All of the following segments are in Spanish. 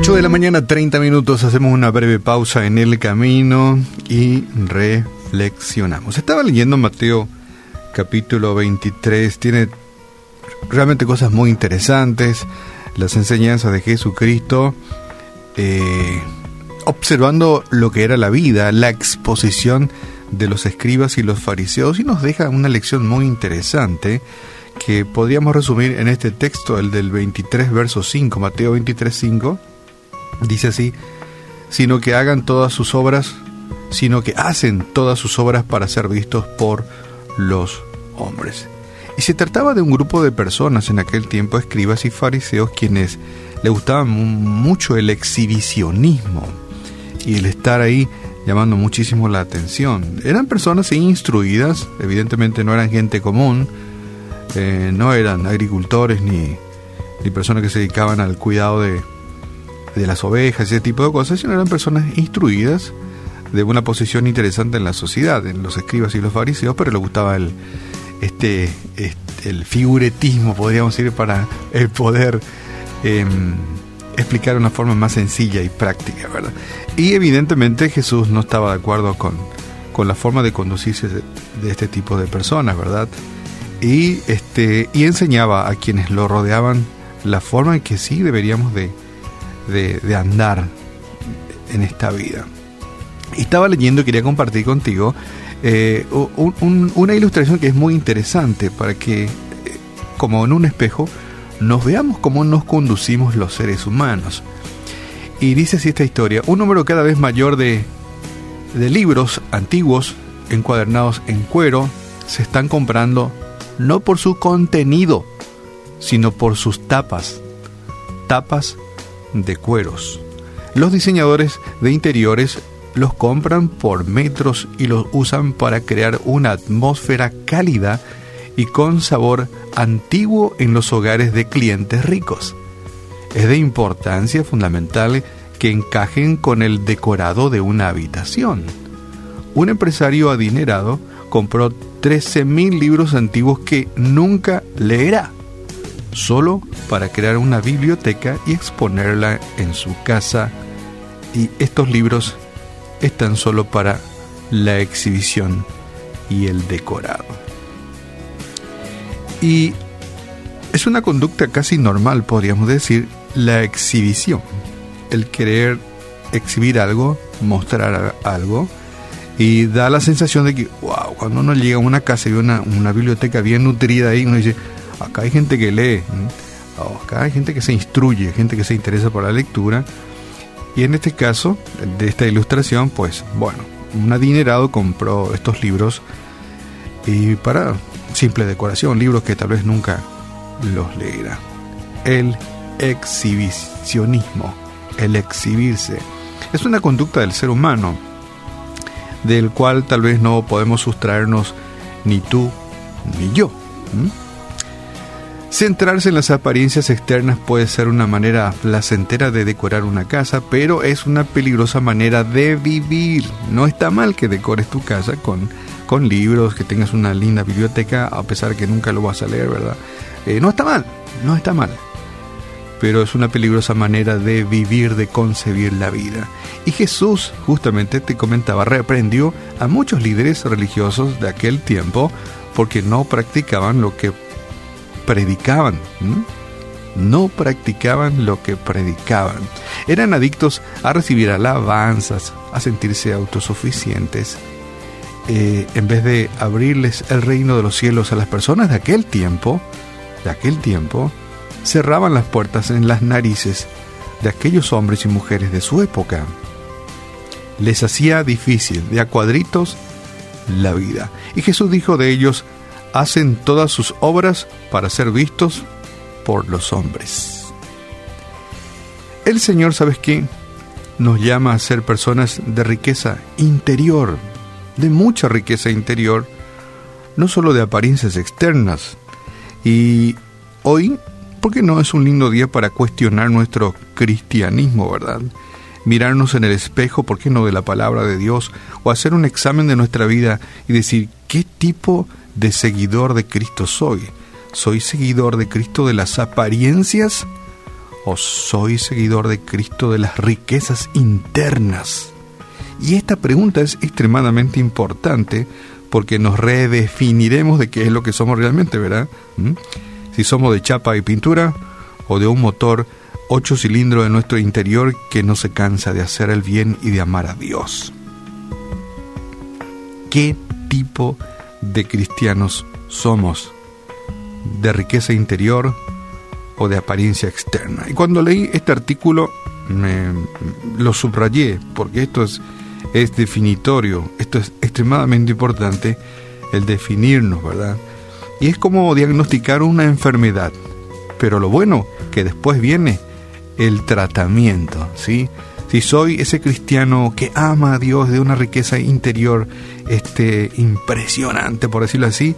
8 de la mañana, 30 minutos, hacemos una breve pausa en el camino y reflexionamos. Estaba leyendo Mateo capítulo 23, tiene realmente cosas muy interesantes, las enseñanzas de Jesucristo, eh, observando lo que era la vida, la exposición de los escribas y los fariseos, y nos deja una lección muy interesante que podríamos resumir en este texto, el del 23, verso 5, Mateo 23, 5 Dice así, sino que hagan todas sus obras, sino que hacen todas sus obras para ser vistos por los hombres. Y se trataba de un grupo de personas en aquel tiempo, escribas y fariseos, quienes le gustaba mucho el exhibicionismo y el estar ahí llamando muchísimo la atención. Eran personas instruidas, evidentemente no eran gente común, eh, no eran agricultores ni, ni personas que se dedicaban al cuidado de, de las ovejas y ese tipo de cosas, sino eran personas instruidas de una posición interesante en la sociedad, en los escribas y los fariseos, pero le gustaba el, este, este el figuretismo, podríamos decir, para el poder em, explicar de una forma más sencilla y práctica, ¿verdad? Y evidentemente Jesús no estaba de acuerdo con, con la forma de conducirse de, de, este tipo de personas, ¿verdad? Y, este, y enseñaba a quienes lo rodeaban la forma en que sí deberíamos de, de, andar en esta vida. Estaba leyendo quería compartir contigo eh, una ilustración que es muy interesante para que, eh, como en un espejo, nos veamos cómo nos conducimos los seres humanos. Y dice así esta historia, un número cada vez mayor de, de libros antiguos encuadernados en cuero se están comprando no por su contenido, sino por sus tapas. Tapas de cueros. Los diseñadores de interiores los compran por metros y los usan para crear una atmósfera cálida y con sabor antiguo en los hogares de clientes ricos. Es de importancia fundamental que encajen con el decorado de una habitación. Un empresario adinerado compró 13.000 libros antiguos que nunca leerá solo para crear una biblioteca y exponerla en su casa. Y estos libros están solo para la exhibición y el decorado. Y es una conducta casi normal, podríamos decir, la exhibición. El querer exhibir algo, mostrar algo, y da la sensación de que, wow, cuando uno llega a una casa y ve una, una biblioteca bien nutrida ahí, uno dice, Acá hay gente que lee, acá hay gente que se instruye, gente que se interesa por la lectura. Y en este caso, de esta ilustración, pues bueno, un adinerado compró estos libros y para simple decoración, libros que tal vez nunca los leerá. El exhibicionismo, el exhibirse, es una conducta del ser humano, del cual tal vez no podemos sustraernos ni tú ni yo. Centrarse en las apariencias externas puede ser una manera placentera de decorar una casa, pero es una peligrosa manera de vivir. No está mal que decores tu casa con, con libros, que tengas una linda biblioteca, a pesar que nunca lo vas a leer, ¿verdad? Eh, no está mal, no está mal. Pero es una peligrosa manera de vivir, de concebir la vida. Y Jesús, justamente te comentaba, reprendió a muchos líderes religiosos de aquel tiempo porque no practicaban lo que predicaban. No practicaban lo que predicaban. Eran adictos a recibir alabanzas, a sentirse autosuficientes. Eh, en vez de abrirles el reino de los cielos a las personas de aquel tiempo, de aquel tiempo, cerraban las puertas en las narices de aquellos hombres y mujeres de su época. Les hacía difícil, de a cuadritos, la vida. Y Jesús dijo de ellos, hacen todas sus obras para ser vistos por los hombres. El Señor, ¿sabes qué? Nos llama a ser personas de riqueza interior, de mucha riqueza interior, no solo de apariencias externas. Y hoy, ¿por qué no es un lindo día para cuestionar nuestro cristianismo, verdad? Mirarnos en el espejo, ¿por qué no de la palabra de Dios? O hacer un examen de nuestra vida y decir, ¿qué tipo de seguidor de Cristo soy? ¿Soy seguidor de Cristo de las apariencias ¿O soy seguidor de Cristo de las riquezas internas? Y esta pregunta es extremadamente importante porque nos redefiniremos de qué es lo que somos realmente, ¿verdad? ¿Mm? Si somos de chapa y pintura o de un motor ocho cilindros en nuestro interior que no se cansa de hacer el bien y de amar a Dios. ¿Qué tipo de cristianos somos? ¿De riqueza interior o de apariencia externa? Y cuando leí este artículo me, lo subrayé porque esto es, es definitorio, esto es extremadamente importante, el definirnos, ¿verdad? Y es como diagnosticar una enfermedad. Pero lo bueno que después viene el tratamiento, ¿sí? Si soy ese cristiano que ama a Dios de una riqueza interior este, impresionante, por decirlo así,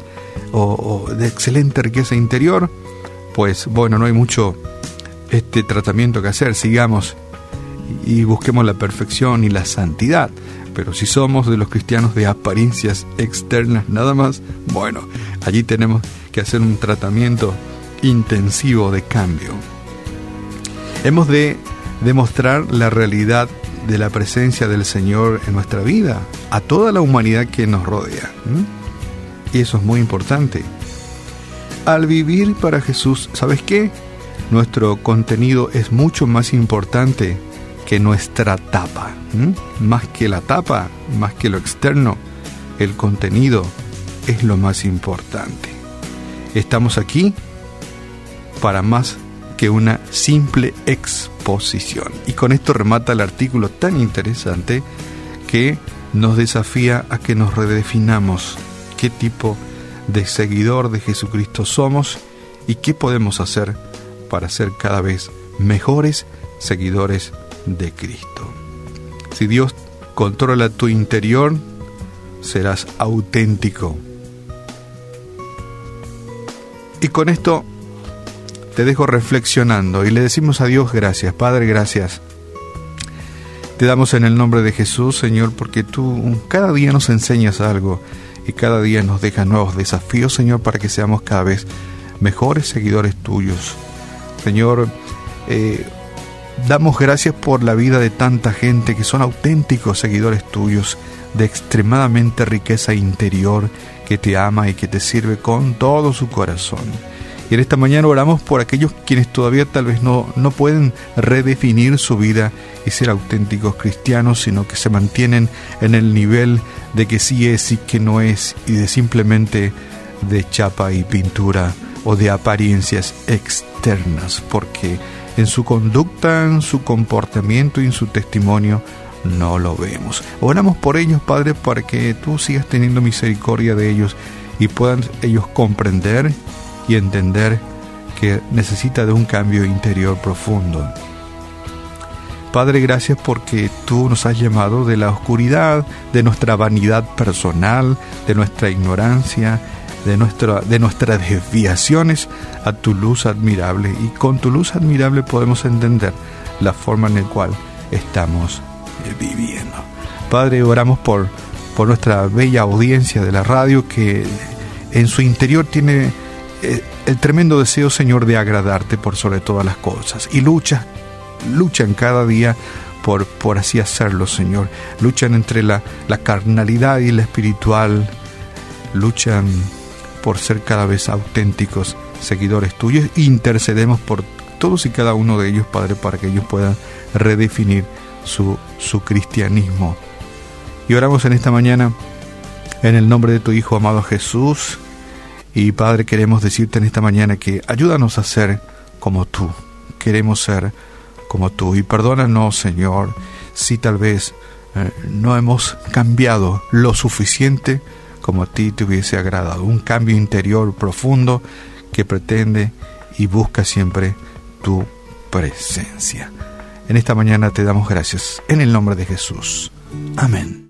o, de excelente riqueza interior, pues bueno, no hay mucho este tratamiento que hacer, sigamos y busquemos la perfección y la santidad. Pero si somos de los cristianos de apariencias externas nada más, bueno, allí tenemos que hacer un tratamiento intensivo de cambio. Hemos de demostrar la realidad de la presencia del Señor en nuestra vida, a toda la humanidad que nos rodea. Y eso es muy importante. Al vivir para Jesús, ¿sabes qué? Nuestro contenido es mucho más importante que nuestra tapa. Más que la tapa, más que lo externo, el contenido es lo más importante. Estamos aquí para más que una simple exposición. Y con esto remata el artículo tan interesante que nos desafía a que nos redefinamos qué tipo de seguidor de Jesucristo somos y qué podemos hacer para ser cada vez mejores seguidores de Cristo. Si Dios controla tu interior, serás auténtico. Y con esto te dejo reflexionando y le decimos a Dios gracias, Padre, gracias. Te damos en el nombre de Jesús, Señor, porque tú cada día nos enseñas algo y cada día nos dejas nuevos desafíos, Señor, para que seamos cada vez mejores seguidores tuyos. Señor, eh, damos gracias por la vida de tanta gente que son auténticos seguidores tuyos, de extremadamente riqueza interior, que te ama y que te sirve con todo su corazón. Y en esta mañana oramos por aquellos quienes todavía tal vez no, no pueden redefinir su vida y ser auténticos cristianos, sino que se mantienen en el nivel de que sí es y que no es, y de simplemente de chapa y pintura o de apariencias externas, porque en su conducta, en su comportamiento y en su testimonio no lo vemos. Oramos por ellos, Padre, para que tú sigas teniendo misericordia de ellos y puedan ellos comprender y entender que necesita de un cambio interior profundo. Padre, gracias porque tú nos has llamado de la oscuridad, de nuestra vanidad personal, de nuestra ignorancia, de, nuestra, de nuestras desviaciones a tu luz admirable. Y con tu luz admirable podemos entender la forma en la cual estamos viviendo. Padre, oramos por, por nuestra bella audiencia de la radio que en su interior tiene el tremendo deseo, Señor, de agradarte por sobre todas las cosas. Y lucha, luchan cada día por, por así hacerlo, Señor. Luchan entre la, la carnalidad y la espiritual. Luchan por ser cada vez auténticos seguidores tuyos. Intercedemos por todos y cada uno de ellos, Padre, para que ellos puedan redefinir su, su cristianismo. Y oramos en esta mañana en el nombre de tu Hijo amado Jesús y Padre, queremos decirte en esta mañana que ayúdanos a ser como tú. Queremos ser como tú. Y perdónanos, Señor, si tal vez eh, no hemos cambiado lo suficiente como a ti te hubiese agradado. Un cambio interior profundo que pretende y busca siempre tu presencia. En esta mañana te damos gracias en el nombre de Jesús. Amén.